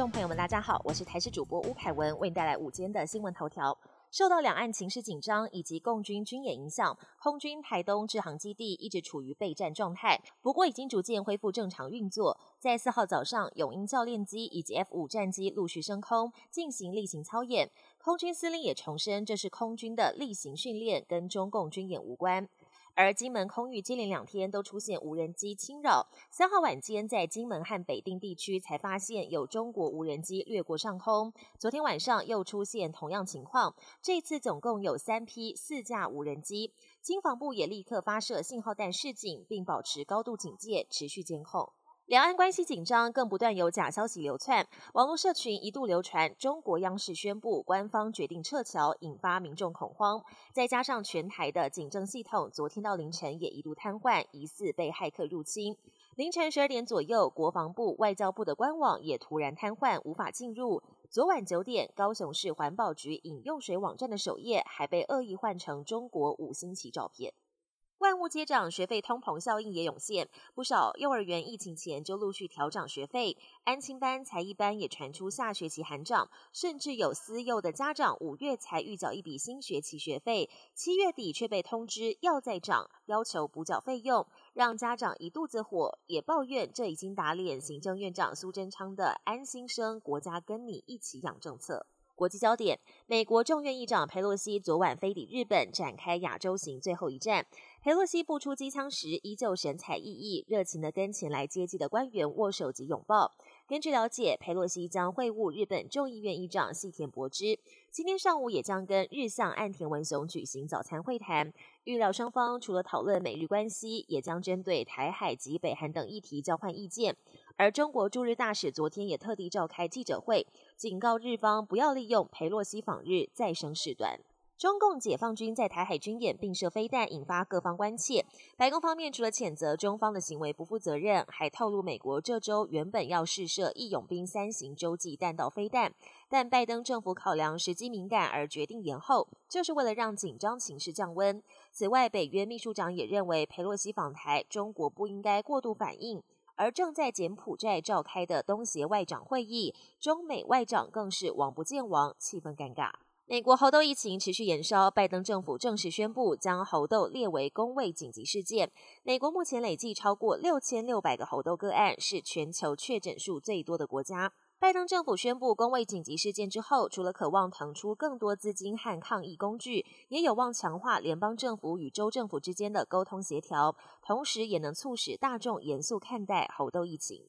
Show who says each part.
Speaker 1: 众朋友们，大家好，我是台视主播吴凯文，为您带来午间的新闻头条。受到两岸情势紧张以及共军军演影响，空军台东制航基地一直处于备战状态，不过已经逐渐恢复正常运作。在四号早上，永鹰教练机以及 F 五战机陆续升空进行例行操演，空军司令也重申，这是空军的例行训练，跟中共军演无关。而金门空域接连两天都出现无人机侵扰，三号晚间在金门和北定地区才发现有中国无人机掠过上空。昨天晚上又出现同样情况，这次总共有三批四架无人机，金防部也立刻发射信号弹示警，并保持高度警戒，持续监控。两岸关系紧张，更不断有假消息流窜，网络社群一度流传中国央视宣布官方决定撤侨，引发民众恐慌。再加上全台的警政系统昨天到凌晨也一度瘫痪，疑似被骇客入侵。凌晨十二点左右，国防部、外交部的官网也突然瘫痪，无法进入。昨晚九点，高雄市环保局饮用水网站的首页还被恶意换成中国五星旗照片。万物皆涨，学费通膨效应也涌现，不少幼儿园疫情前就陆续调涨学费，安亲班、才艺班也传出下学期喊涨，甚至有私幼的家长五月才预缴一笔新学期学费，七月底却被通知要再涨，要求补缴费用，让家长一肚子火，也抱怨这已经打脸行政院长苏贞昌的安心生国家跟你一起养政策。国际焦点：美国众议院议长佩洛西昨晚飞抵日本，展开亚洲行最后一站。佩洛西步出机舱时，依旧神采奕奕，热情地跟前来接机的官员握手及拥抱。根据了解，佩洛西将会晤日本众议院议长细田博之，今天上午也将跟日向岸田文雄举行早餐会谈。预料双方除了讨论美日关系，也将针对台海及北韩等议题交换意见。而中国驻日大使昨天也特地召开记者会，警告日方不要利用佩洛西访日再生事端。中共解放军在台海军演并射飞弹，引发各方关切。白宫方面除了谴责中方的行为不负责任，还透露美国这周原本要试射义勇兵三型洲际弹道飞弹，但拜登政府考量时机敏感而决定延后，就是为了让紧张情势降温。此外，北约秘书长也认为佩洛西访台，中国不应该过度反应。而正在柬埔寨召开的东协外长会议，中美外长更是王不见王，气氛尴尬。美国猴痘疫情持续延烧，拜登政府正式宣布将猴痘列为公卫紧急事件。美国目前累计超过六千六百个猴痘个案，是全球确诊数最多的国家。拜登政府宣布公卫紧急事件之后，除了渴望腾出更多资金和抗疫工具，也有望强化联邦政府与州政府之间的沟通协调，同时也能促使大众严肃看待猴痘疫情。